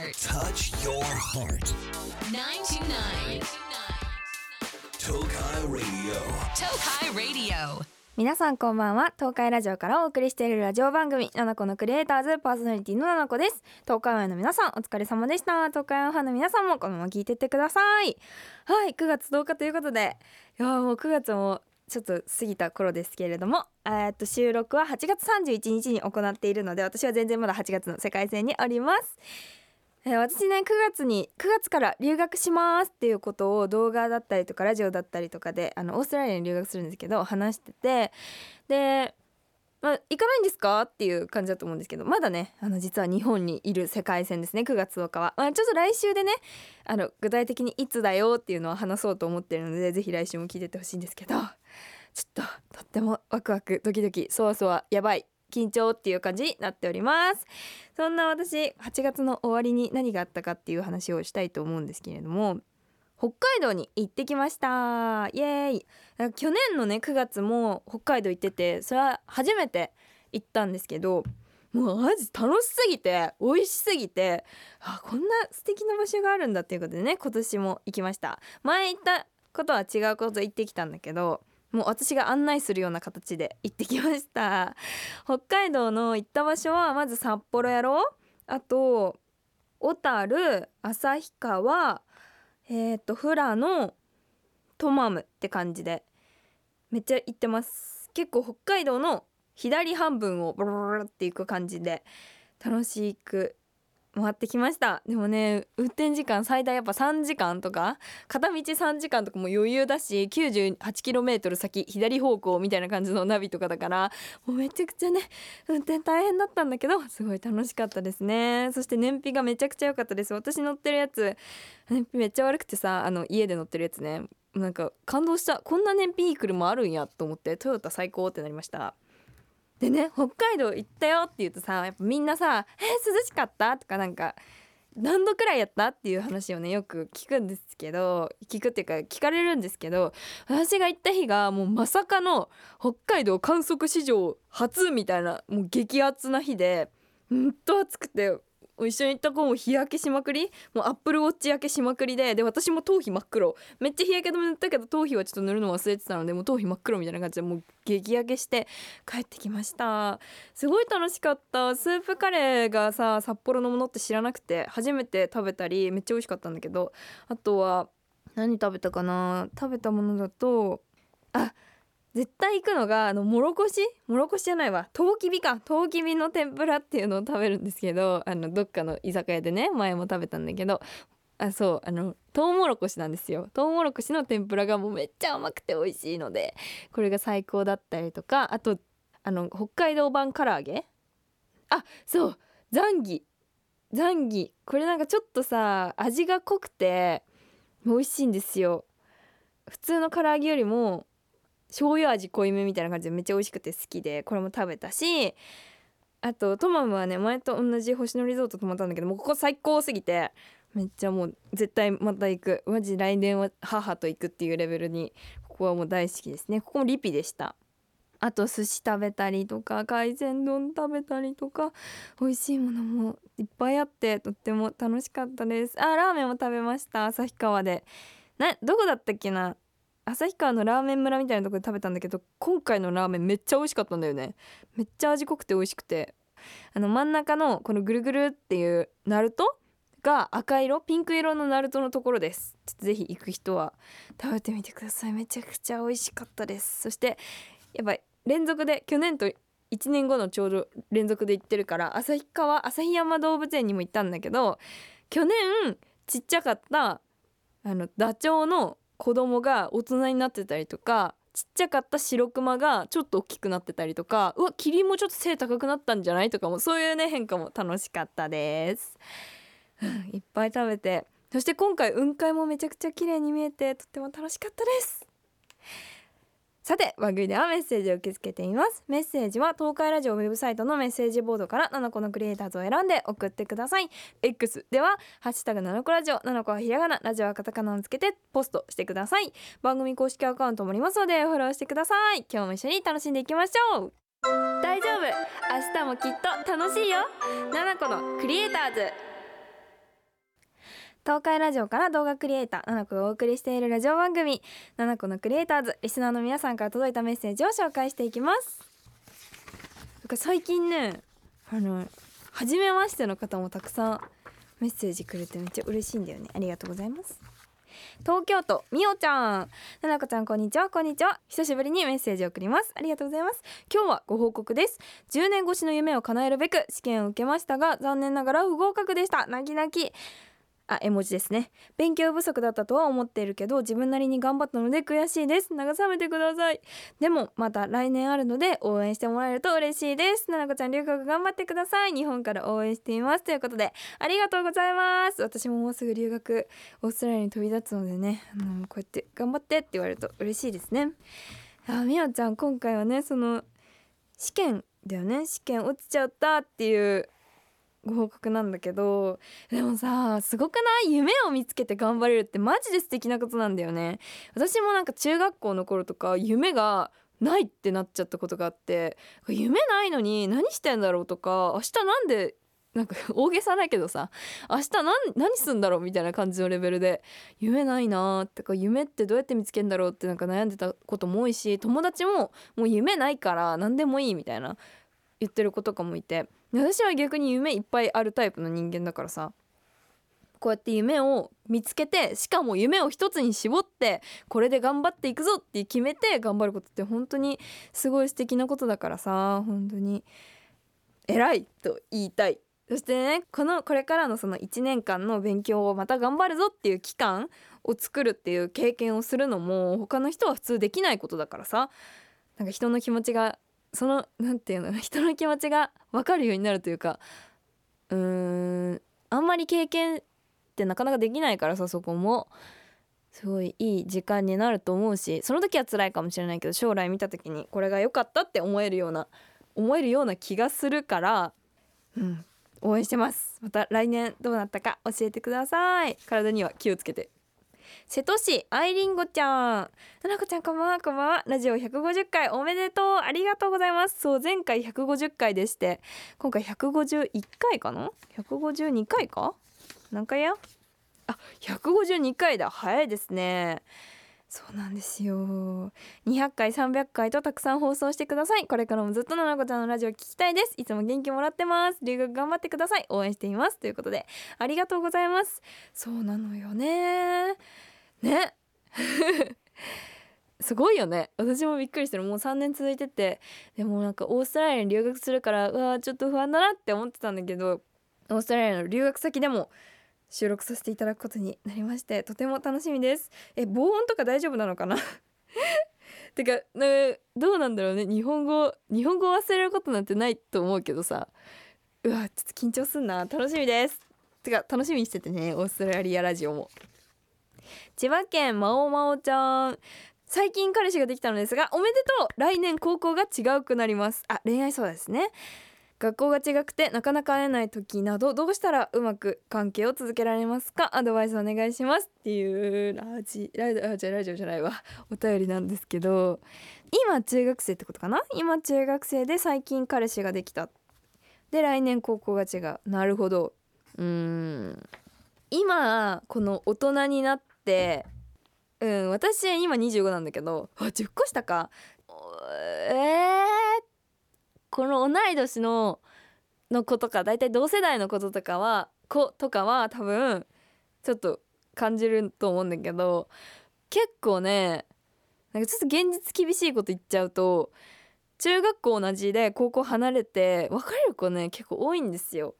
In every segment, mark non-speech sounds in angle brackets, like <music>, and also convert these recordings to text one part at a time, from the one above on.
heart. Touch your heart. 929. Tokai Radio. Tokai Radio. 皆さんこんばんは東海ラジオからお送りしているラジオ番組「ナナコのクリエイターズ」パーソナリティのナナコです東海オンエアの皆さんお疲れ様でした東海オンファンの皆さんもこのまま聞いてってくださいはい9月10日ということでいやーもう9月もちょっと過ぎた頃ですけれどもえーっと収録は8月31日に行っているので私は全然まだ8月の世界線におりますえー私ね9月に9月から留学しますっていうことを動画だったりとかラジオだったりとかであのオーストラリアに留学するんですけど話しててで、まあ、行かないんですかっていう感じだと思うんですけどまだねあの実は日本にいる世界線ですね9月10日は、まあ、ちょっと来週でねあの具体的にいつだよっていうのを話そうと思ってるのでぜひ来週も聞いててほしいんですけどちょっととってもワクワクドキドキそわそわやばい。緊張っていう感じになっております。そんな私8月の終わりに何があったかっていう話をしたいと思うんですけれども北海道に行ってきました。イエーイ。去年のね9月も北海道行っててそれは初めて行ったんですけどもうマジ楽しすぎて美味しすぎてあこんな素敵な場所があるんだっていうことでね今年も行きました。前行ったことは違うこと行ってきたんだけどもう私が案内するような形で行ってきました。<laughs> 北海道の行った場所はまず札幌やろあと小樽旭川えっ、と富良野トマムって感じでめっちゃ行ってます。結構北海道の左半分をブルルルっていく感じで楽しく回ってきました。でもね運転時間最大やっぱ3時間とか片道3時間とかも余裕だし 98km 先左方向みたいな感じのナビとかだからもうめちゃくちゃね運転大変だったんだけどすごい楽しかったですね。そして燃費がめちゃくちゃ良かったです。私乗ってるやつ燃費めっちゃ悪くてさあの家で乗ってるやつねなんか感動した。こんな燃費いい車あるんやと思ってトヨタ最高ってなりました。でね北海道行ったよって言うとさやっぱみんなさ「えー、涼しかった?」とかなんか「何度くらいやった?」っていう話をねよく聞くんですけど聞くっていうか聞かれるんですけど私が行った日がもうまさかの北海道観測史上初みたいなもう激アツな日でうんと暑くて一緒に行った子も日焼けしまくり？もうアップルウォッチ焼けしまくりでで私も頭皮真っ黒。めっちゃ日焼け止め塗ったけど頭皮はちょっと塗るの忘れてたのでもう頭皮真っ黒みたいな感じでもう激焼けして帰ってきました。すごい楽しかった。スープカレーがさ札幌のものって知らなくて初めて食べたりめっちゃ美味しかったんだけど。あとは何食べたかな？食べたものだとあっ絶対行くのがあのもろこし？もろこしじゃないわ。とうきびか。とうきびの天ぷらっていうのを食べるんですけどあのどっかの居酒屋でね前も食べたんだけどあそうあのとうもろこしなんですよ。とうもろこしの天ぷらがもうめっちゃ甘くて美味しいのでこれが最高だったりとかあとあの北海道版唐揚げ？あそうザンギ。ザンギ。これなんかちょっとさ味が濃くて美味しいんですよ。普通の唐揚げよりも醤油味濃いめみたいな感じでめっちゃ美味しくて好きでこれも食べたしあとトマムはね前と同じ星野リゾート泊まったんだけどもうここ最高すぎてめっちゃもう絶対また行く。マジ来年は母と行くっていうレベルにここはもう大好きですね。ここもリピでした。あと寿司食べたりとか海鮮丼食べたりとか美味しいものもいっぱいあってとっても楽しかったです。あラーメンも食べました。旭川で。などこだったっけな？旭川のラーメン村みたいなとこで食べたんだけど今回のラーメンめっちゃ美味しかったんだよね。めっちゃ味濃くて美味しくて。あの真ん中のこのぐるぐるっていうナルトが赤色ピンク色のナルトのところです。ちょっとぜひ行く人は食べてみてください。めちゃくちゃ美味しかったです。そしてやっぱ連続で去年と1年後のちょうど連続で行ってるから旭川旭山動物園にも行ったんだけど去年ちっちゃかったあのダチョウの子供が大人になってたりとかちっちゃかった白クマがちょっと大きくなってたりとかうわキリンもちょっと背高くなったんじゃないとかもそういうね変化も楽しかったです。いっぱい食べてそして今回雲海もめちゃくちゃ綺麗に見えてとっても楽しかったです。さて番組ではメッセージを受け付けています。メッセージは東海ラジオウェブサイトのメッセージボードから7個のクリエイターズを選んで送ってください。X ではハッシュタグ7個ラジオ7個はひらがなラジオはカタカナをつけてポストしてください。番組公式アカウントもありますのでフォローしてください。今日も一緒に楽しんでいきましょう。大丈夫。明日もきっと楽しいよ。7個のクリエイターズ。東海ラジオから動画クリエイターナナコがお送りしているラジオ番組ナナコのクリエイターズリスナーの皆さんから届いたメッセージを紹介していきます。か最近ねあの初めましての方もたくさんメッセージくれてめっちゃ嬉しいんだよね。ありがとうございます。東京都みおちゃんななこちゃんこんにちはこんにちは。久しぶりにメッセージを送ります。ありがとうございます。今日はご報告です。10年越しの夢を叶えるべく試験を受けましたが残念ながら不合格でした。泣き泣き。あ絵文字ですね。勉強不足だったとは思っているけど自分なりに頑張ったので悔しいです。慰めてください。でもまた来年あるので応援してもらえると嬉しいです。ななこちゃん留学頑張ってください。日本から応援しています。ということでありがとうございます。私ももうすぐ留学オーストラリアに飛び立つのでねあのこうやって頑張ってって言われると嬉しいですね。あみおちゃん今回はねその試験だよね。試験落ちちゃったっていうご報告なんだけどでもさすごくない？夢を見つけて頑張れるってマジで素敵なことなんだよね。私もなんか中学校の頃とか夢がないってなっちゃったことがあって夢ないのに何してんだろうとか明日なんでなんか大げさだけどさ明日何何すんだろうみたいな感じのレベルで夢ないなーってか夢ってどうやって見つけんだろうってなんか悩んでたことも多いし友達ももう夢ないから何でもいいみたいな言ってる子とかもいて。私は逆に夢いっぱいあるタイプの人間だからさ。こうやって夢を見つけてしかも夢を一つに絞ってこれで頑張っていくぞって決めて頑張ることって本当にすごい素敵なことだからさ。本当に。偉いと言いたい。そしてねこのこれからのその1年間の勉強をまた頑張るぞっていう期間を作るっていう経験をするのも他の人は普通できないことだからさ。なんか人の気持ちがそのなんていうの <laughs> 人の気持ちが分かるようになるというかうーんあんまり経験ってなかなかできないからさそこも。すごいいい時間になると思うしその時は辛いかもしれないけど将来見た時にこれが良かったって思えるような思えるような気がするからうん応援してます。また来年どうなったか教えてください。体には気をつけて。瀬戸市アイリンゴちゃん。ななこちゃんこんばんはこんばんはラジオ150回おめでとう。ありがとうございます。そう前回150回でして。今回151回かな？152回か何回や？あ152回だ。早いですね。そうなんですよ。200回300回とたくさん放送してください。これからもずっとななこちゃんのラジオ聞きたいです。いつも元気もらってます。留学頑張ってください。応援しています。ということでありがとうございます。そうなのよね。ね。<laughs> すごいよね。私もびっくりしてる。もう3年続いてて。でもなんかオーストラリアに留学するからうわちょっと不安だなって思ってたんだけどオーストラリアの留学先でも収録させていただくことになりましてとても楽しみです。え防音とか大丈夫なのかな？<laughs> てか、ね、どうなんだろうね。日本語日本語を忘れることなんてないと思うけどさ。うわちょっと緊張すんな。楽しみです。てか楽しみにしててねオーストラリアラジオも。千葉県まおまおちゃん。最近彼氏ができたのですがおめでとう。来年高校が違うくなります。あ恋愛そうですね。学校が違くてなかなか会えない時などどうしたらうまく関係を続けられますか？アドバイスお願いします。っていうラジラジラジオじゃないわ。<laughs> お便りなんですけど今中学生ってことかな？今中学生で最近彼氏ができた。で来年高校が違う。なるほど。うん。今この大人になってうん私今25なんだけどあ10個下か。えー、この同い年のの子とか大体同世代のこととかは子とかは多分ちょっと感じると思うんだけど結構ねなんかちょっと現実厳しいこと言っちゃうと中学校同じで高校離れて別れる子ね結構多いんですよ。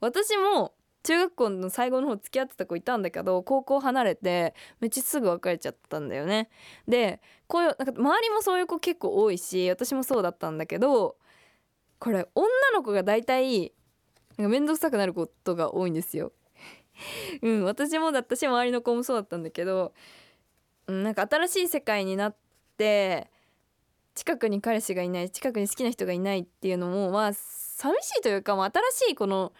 私も中学校の最後の方付き合ってた子いたんだけど高校離れてめっちゃすぐ別れちゃったんだよね。でこういうなんか周りもそういう子結構多いし私もそうだったんだけどこれ女の子が大体なんか面倒くさくなることが多いんですよ。<laughs> うん私もだったし周りの子もそうだったんだけど、うん、なんか新しい世界になって近くに彼氏がいない近くに好きな人がいないっていうのもまあ寂しいというか、まあ、新しいこの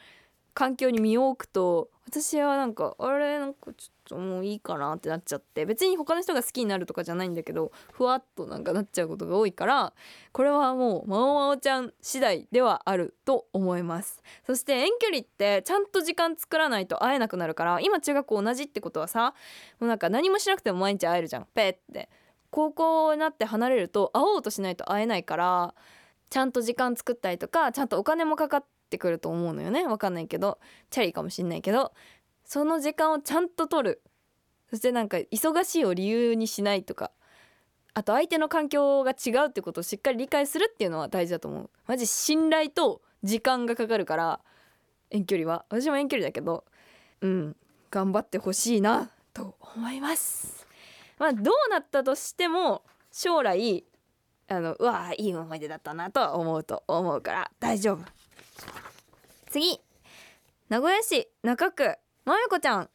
環境に身を置くと私はなんかあれなんかちょっともういいかなってなっちゃって別に他の人が好きになるとかじゃないんだけどふわっとなんかなっちゃうことが多いからこれはもうまおまおちゃん次第ではあると思います。そして遠距離ってちゃんと時間作らないと会えなくなるから今中学校同じってことはさもうなんか何もしなくても毎日会えるじゃん。ペって。高校になって離れると会おうとしないと会えないからちゃんと時間作ったりとかちゃんとお金もかかってってくると思うのよね。わかんないけど。チャリかもしんないけど。その時間をちゃんと取る。そしてなんか忙しいを理由にしないとか。あと相手の環境が違うってことをしっかり理解するっていうのは大事だと思う。マジ信頼と時間がかかるから。遠距離は。私も遠距離だけど。うん。頑張ってほしいな。と思います。まあどうなったとしても将来あのうわいい思い出だったなとは思うと思うから。大丈夫。次。名古屋市中区。まゆこちゃん、は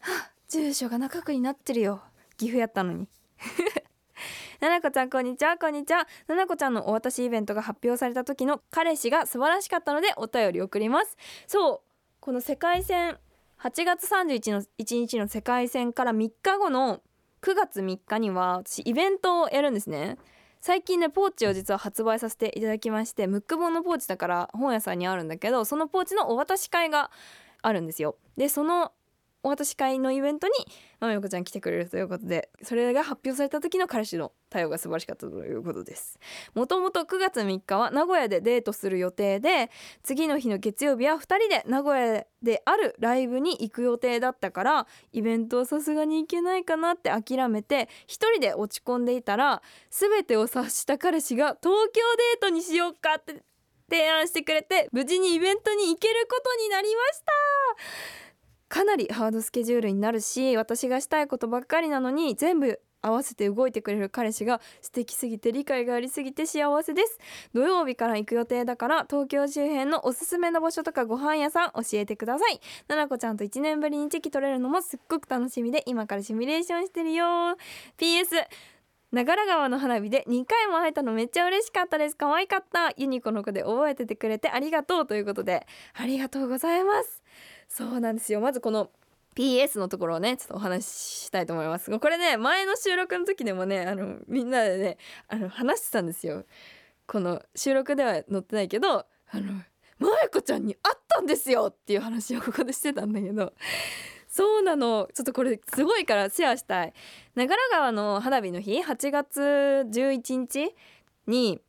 あ、住所が中区になってるよ。岐阜やったのに。<laughs> ななこちゃんこんにちは。こんにちは。ななこちゃんのお渡しイベントが発表された時の彼氏が素晴らしかったのでお便り送ります。そう。この世界戦8月31の1日の世界戦から3日後の9月3日には私イベントをやるんですね最近ねポーチを実は発売させていただきましてムック本のポーチだから本屋さんにあるんだけどそのポーチのお渡し会があるんですよ。でそのお渡し会のイベントにまめこちゃん来てくれるということでそれが発表された時の彼氏の対応が素晴らしかったということです。もともと9月3日は名古屋でデートする予定で次の日の月曜日は2人で名古屋であるライブに行く予定だったからイベントはさすがに行けないかなって諦めて一人で落ち込んでいたら全てを察した彼氏が東京デートにしようかって提案してくれて無事にイベントに行けることになりました。かなりハードスケジュールになるし私がしたいことばっかりなのに全部合わせて動いてくれる彼氏が素敵すぎて理解がありすぎて幸せです。土曜日から行く予定だから東京周辺のおすすめの場所とかご飯屋さん教えてください。ななこちゃんと1年ぶりにチェキ取れるのもすっごく楽しみで今からシミュレーションしてるよ。PS 長良川の花火で2回も会えたのめっちゃ嬉しかったです。可愛かった。ユニコの子で覚えててくれてありがとうということでありがとうございます。そうなんですよ。まずこの PS のところをねちょっとお話ししたいと思います。これね前の収録の時でもねあのみんなでねあの話してたんですよ。この収録では載ってないけどあのまやこちゃんに会ったんですよっていう話をここでしてたんだけど。そうなの。ちょっとこれすごいからシェアしたい。長良川の花火の日8月11日に、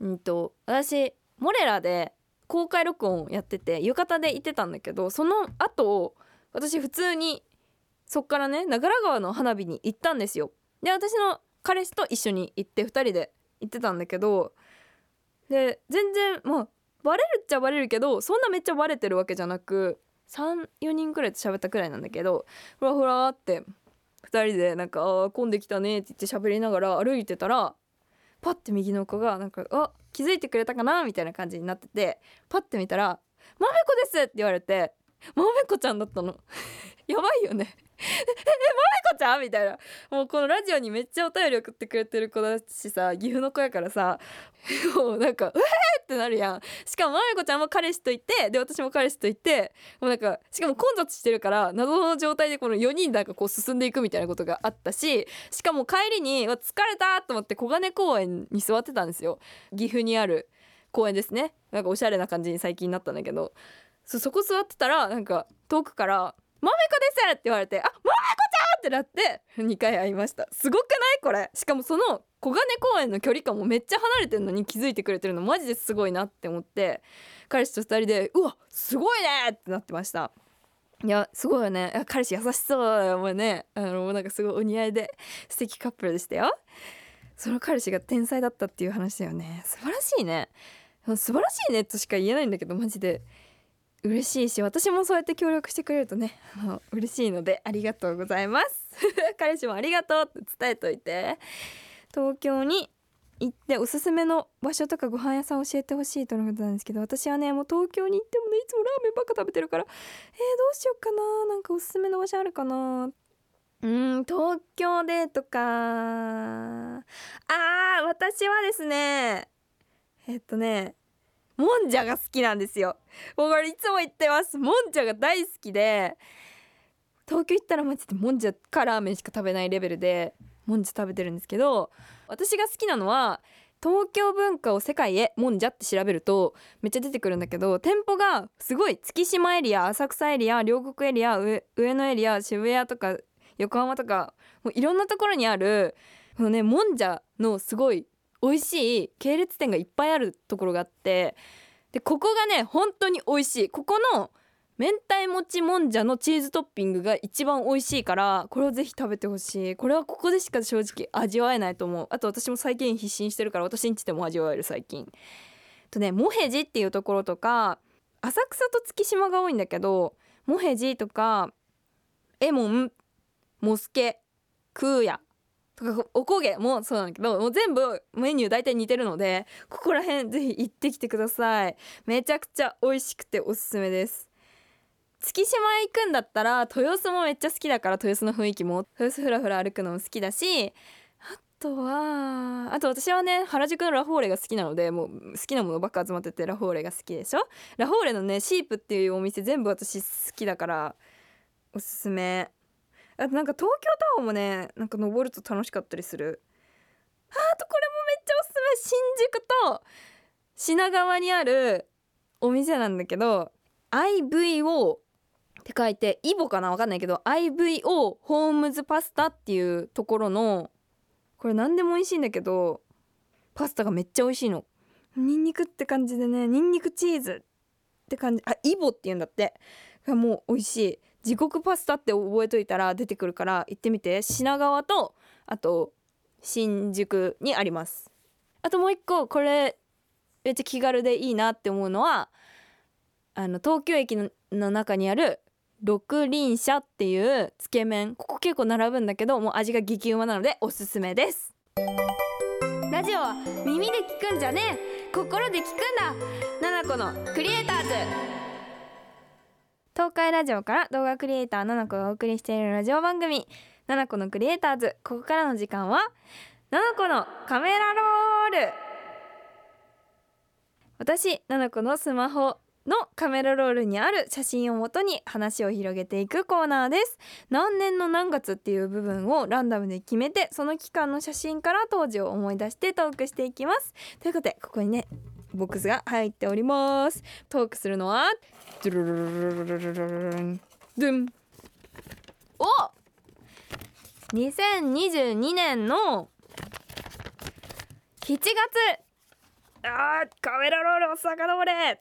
うんと、私モレラで公開録音をやってて浴衣で行ってたんだけどその後私普通にそっからね長良川の花火に行ったんですよ。で私の彼氏と一緒に行って2人で行ってたんだけどで全然まあバレるっちゃバレるけどそんなめっちゃバレてるわけじゃなく34人くらいと喋ったくらいなんだけどふらふらって2人でなんか「あ混んできたね」って言って喋りながら歩いてたらパッて右の子がなんか「あ気づいてくれたかな?」みたいな感じになっててパッて見たら「まめこです!」って言われてまめこちゃんだったの。<laughs> やばいよね。えまめこちゃん？みたいな。もうこのラジオにめっちゃお便り送ってくれてる子だしさ岐阜の子やからさ。<laughs> もうなんか「うえー!」ってなるやん。しかもまめこちゃんも彼氏といてで私も彼氏といてもうなんかしかも混雑してるから謎の状態でこの4人なんかこう進んでいくみたいなことがあったししかも帰りに疲れたと思って小金公園に座ってたんですよ。岐阜にある公園ですね。なんかおしゃれな感じに最近なったんだけど。そそこ座ってたらなんか遠くから「まめこです!」って言われて「あまめこちゃん!」ってなって2回会いました。すごくない？これ。しかもその小金公園の距離感もめっちゃ離れてるのに気づいてくれてるのマジですごいなって思って彼氏と2人で「うわすごいね!」ってなってました。いやすごいよね。彼氏優しそうだよもうね。あのなんかすごいお似合いで素敵カップルでしたよ。その彼氏が天才だったっていう話だよね。素晴らしいね。素晴らしいねとしか言えないんだけどマジで。嬉しいし私もそうやって協力してくれるとねあの嬉しいのでありがとうございます。<laughs> 彼氏もありがとうって伝えといて。東京に行っておすすめの場所とかご飯屋さん教えてほしいとのことなんですけど私はねもう東京に行ってもねいつもラーメンばっか食べてるからえー、どうしようかな。なんかおすすめの場所あるかな。うん東京でとか。あー私はですねえっとねもんじゃが好きなんですよ。もうこれいつも言ってます。もんじゃが大好きで東京行ったらマジでもんじゃかラーメンしか食べないレベルでもんじゃ食べてるんですけど私が好きなのは東京文化を世界へもんじゃって調べるとめっちゃ出てくるんだけど店舗がすごい月島エリア浅草エリア両国エリア上上野エリア渋谷とか横浜とかもういろんなところにあるこのねもんじゃのすごい美味しい系列店がいっぱいあるところがあってでここがね本当に美味しい。ここの明太もちもんじゃのチーズトッピングが一番美味しいからこれをぜひ食べてほしい。これはここでしか正直味わえないと思う。あと私も最近必死にしてるから私んちでも味わえる最近。とねモヘジっていうところとか浅草と月島が多いんだけどモヘジとかエモンモスケクーヤ。とかおこげもそうなんだけどもう全部メニュー大体似てるのでここら辺ぜひ行ってきてください。めちゃくちゃ美味しくておすすめです。月島へ行くんだったら豊洲もめっちゃ好きだから豊洲の雰囲気も。豊洲ふらふら歩くのも好きだしあとはあと私はね原宿のラフォーレが好きなのでもう好きなものばっか集まっててラフォーレが好きでしょ？ラフォーレのねシープっていうお店全部私好きだからおすすめ。あとなんか東京タワーもねなんか登ると楽しかったりする。あとこれもめっちゃおすすめ。新宿と品川にあるお店なんだけど IVO って書いてイボかな？わかんないけど IVO ホームズパスタっていうところのこれ何でも美味しいんだけどパスタがめっちゃ美味しいの。ニンニクって感じでねニンニクチーズって感じあイボって言うんだって。もう美味しい。地獄パスタって覚えといたら出てくるから行ってみて。品川とあと新宿にあります。あともう一個これめっちゃ気軽でいいなって思うのはあの東京駅の中にある六輪車っていうつけ麺。ここ結構並ぶんだけどもう味が激うまなのでおすすめです。ラジオは耳で聞くんじゃねえ。心で聞くんだ。ナナコのクリエイターズ。東海ラジオから動画クリエイターナナコがお送りしているラジオ番組ナナコのクリエイターズ。ここからの時間はナナコのカメラロール。私ナナコのスマホのカメラロールにある写真をもとに話を広げていくコーナーです。何年の何月っていう部分をランダムで決めてその期間の写真から当時を思い出してトークしていきます。ということでここにねボックスが入っております。トークするのはドゥルルルルルルルンお2022年の7月あーカメラロールをさかのぼれ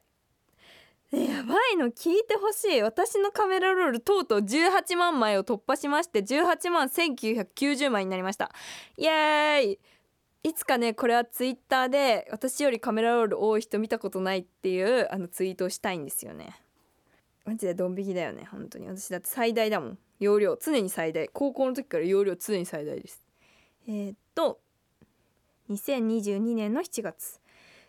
やばいの聞いてほしい私のカメラロールとうとう18万枚を突破しまして18万1990枚になりましたイエーイいつかねこれはツイッターで私よりカメラロール多い人見たことないっていうあのツイートをしたいんですよね。マジでドン引きだよね本当に。私だって最大だもん。容量常に最大。高校の時から容量常に最大です。えー、っと2022年の7月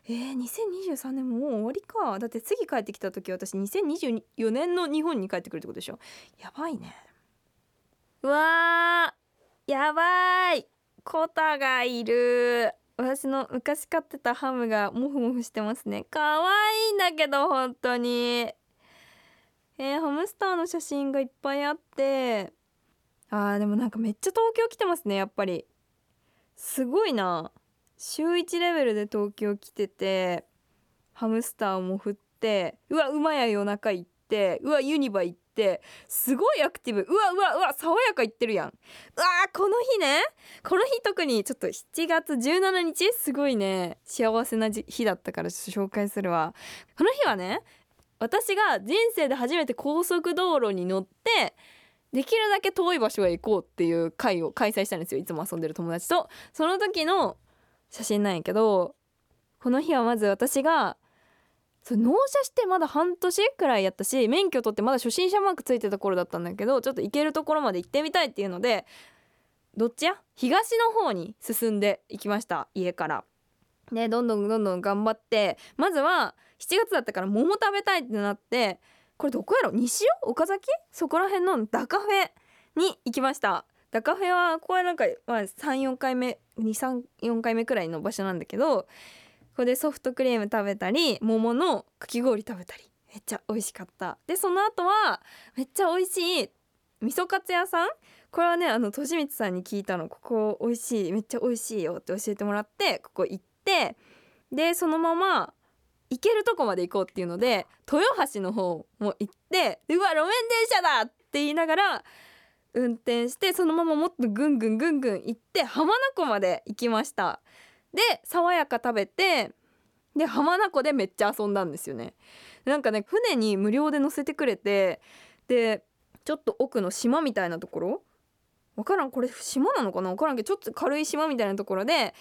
えー、2023年もう終わりか。だって次帰ってきた時私2024年の日本に帰ってくるってことでしょ。やばいね。うわーやばい。コタがいる。私の昔飼ってたハムがモフモフしてますね。可愛いんだけど本当に。えー、ハムスターの写真がいっぱいあって。あーでもなんかめっちゃ東京来てますねやっぱり。すごいな。週1レベルで東京来ててハムスターも振ってうわ馬や夜中行ってうわユニバ行っってすごいアクティブ。うわうわうわ爽やか行ってるやん。うわーこの日ね。この日特にちょっと7月17日すごいね。幸せな日だったからちょっと紹介するわ。この日はね私が人生で初めて高速道路に乗ってできるだけ遠い場所へ行こうっていう会を開催したんですよ。いつも遊んでる友達と。その時の写真なんやけどこの日はまず私がそう納車してまだ半年くらいやったし免許取ってまだ初心者マークついてた頃だったんだけどちょっと行けるところまで行ってみたいっていうのでどっちや？東の方に進んでいきました家から。でどんどんどんどん頑張ってまずは7月だったから桃食べたいってなってこれどこやろ？西尾？岡崎？そこら辺のダカフェに行きました。ダカフェはこれなんか、まあ、34回目234回目くらいの場所なんだけどこでソフトクリーム食べたり桃のかき氷食べたりめっちゃ美味しかった。でその後はめっちゃ美味しい味噌カツ屋さん？これはねあのとしみつさんに聞いたの。ここ美味しいめっちゃ美味しいよって教えてもらってここ行ってでそのまま行けるとこまで行こうっていうので豊橋の方も行ってうわ路面電車だって言いながら運転してそのままもっとぐんぐんぐんぐん行って浜名湖まで行きました。で爽やか食べてで浜名湖でめっちゃ遊んだんですよね。なんかね船に無料で乗せてくれてでちょっと奥の島みたいなところわからんこれ島なのかな？わからんけどちょっと軽い島みたいなところで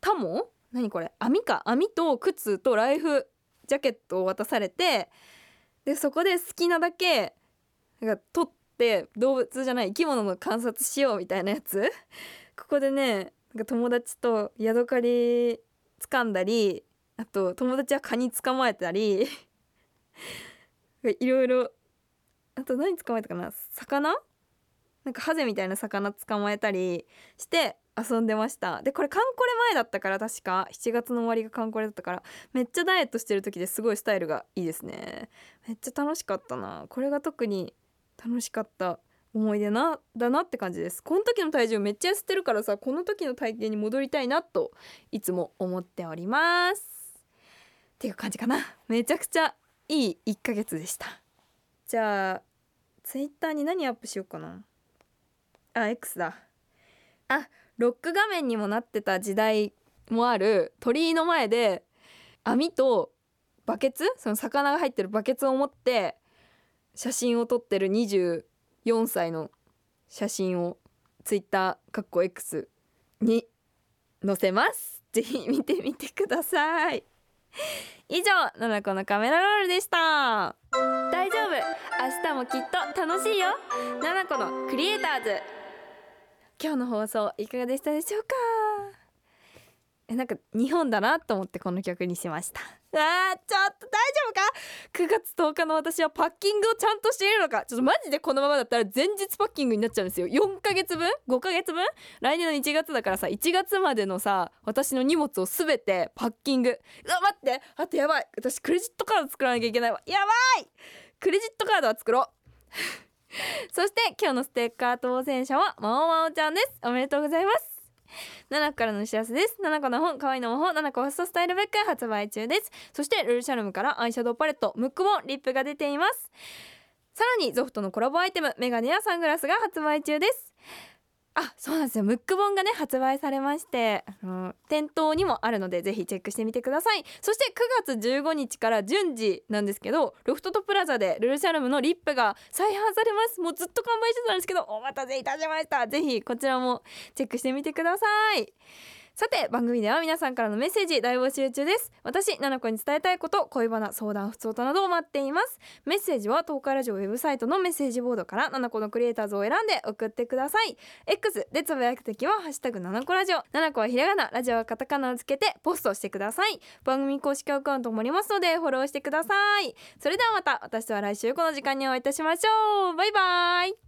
タモ？何これ？網か？網と靴とライフジャケットを渡されてでそこで好きなだけなんか撮って動物じゃない生き物の観察しようみたいなやつ。ここでねなんか友達とヤドカリ掴んだりあと友達はカニ捕まえたり <laughs> いろいろあと何捕まえたかな魚？なんかハゼみたいな魚捕まえたりして遊んでました。でこれカンコレ前だったから確か7月の終わりがカンコレだったからめっちゃダイエットしてる時ですごいスタイルがいいですね。めっちゃ楽しかったな。これが特に楽しかった思い出なだなって感じです。この時の体重めっちゃ痩せてるからさこの時の体型に戻りたいなといつも思っております。っていう感じかな。めちゃくちゃいい1ヶ月でした。じゃあツイッターに何アップしようかな。あ X だ。あロック画面にもなってた時代もある鳥居の前で網とバケツ？その魚が入ってるバケツを持って写真を撮ってる4歳の写真をツイッターかっこ X に載せます。ぜひ見てみてください。<laughs> 以上ナナコのカメラロールでした。大丈夫。明日もきっと楽しいよ。ナナコのクリエイターズ。今日の放送いかがでしたでしょうか？えなんか日本だなと思ってこの曲にしました。あーちょっと大丈夫か？9月10日の私はパッキングをちゃんとしているのか？ちょっとマジでこのままだったら前日パッキングになっちゃうんですよ。4ヶ月分？5ヶ月分？来年の1月だからさ1月までのさ私の荷物を全てパッキング。うわ待って！あとやばい！私クレジットカード作らなきゃいけないわ。やばい！クレジットカードは作ろう。<laughs> そして今日のステッカー当選者はまおまおちゃんです。おめでとうございます。7個からのお知らせです。7個の本可愛いの魔法。7個ファストスタイルブック発売中です。そしてルルシャルムからアイシャドウパレットムックボンリップが出ています。さらにゾフトのコラボアイテムメガネやサングラスが発売中です。あそうなんですよ。ムック本がね発売されましてあの店頭にもあるのでぜひチェックしてみてください。そして9月15日から順次なんですけどロフトとプラザでルルシャルムのリップが再販されます。もうずっと完売してたんですけどお待たせいたしました。ぜひこちらもチェックしてみてください。さて番組では皆さんからのメッセージ大募集中です。私ナナコに伝えたいこと恋バナ相談不通となどを待っています。メッセージは東海ラジオウェブサイトのメッセージボードからナナコのクリエイターズを選んで送ってください。X でつぶやくときはハッシュタグナナコラジオ。ナナコはひらがなラジオはカタカナをつけてポストしてください。番組公式アカウントもありますのでフォローしてください。それではまた私とは来週この時間にお会いいたしましょう。バイバイ。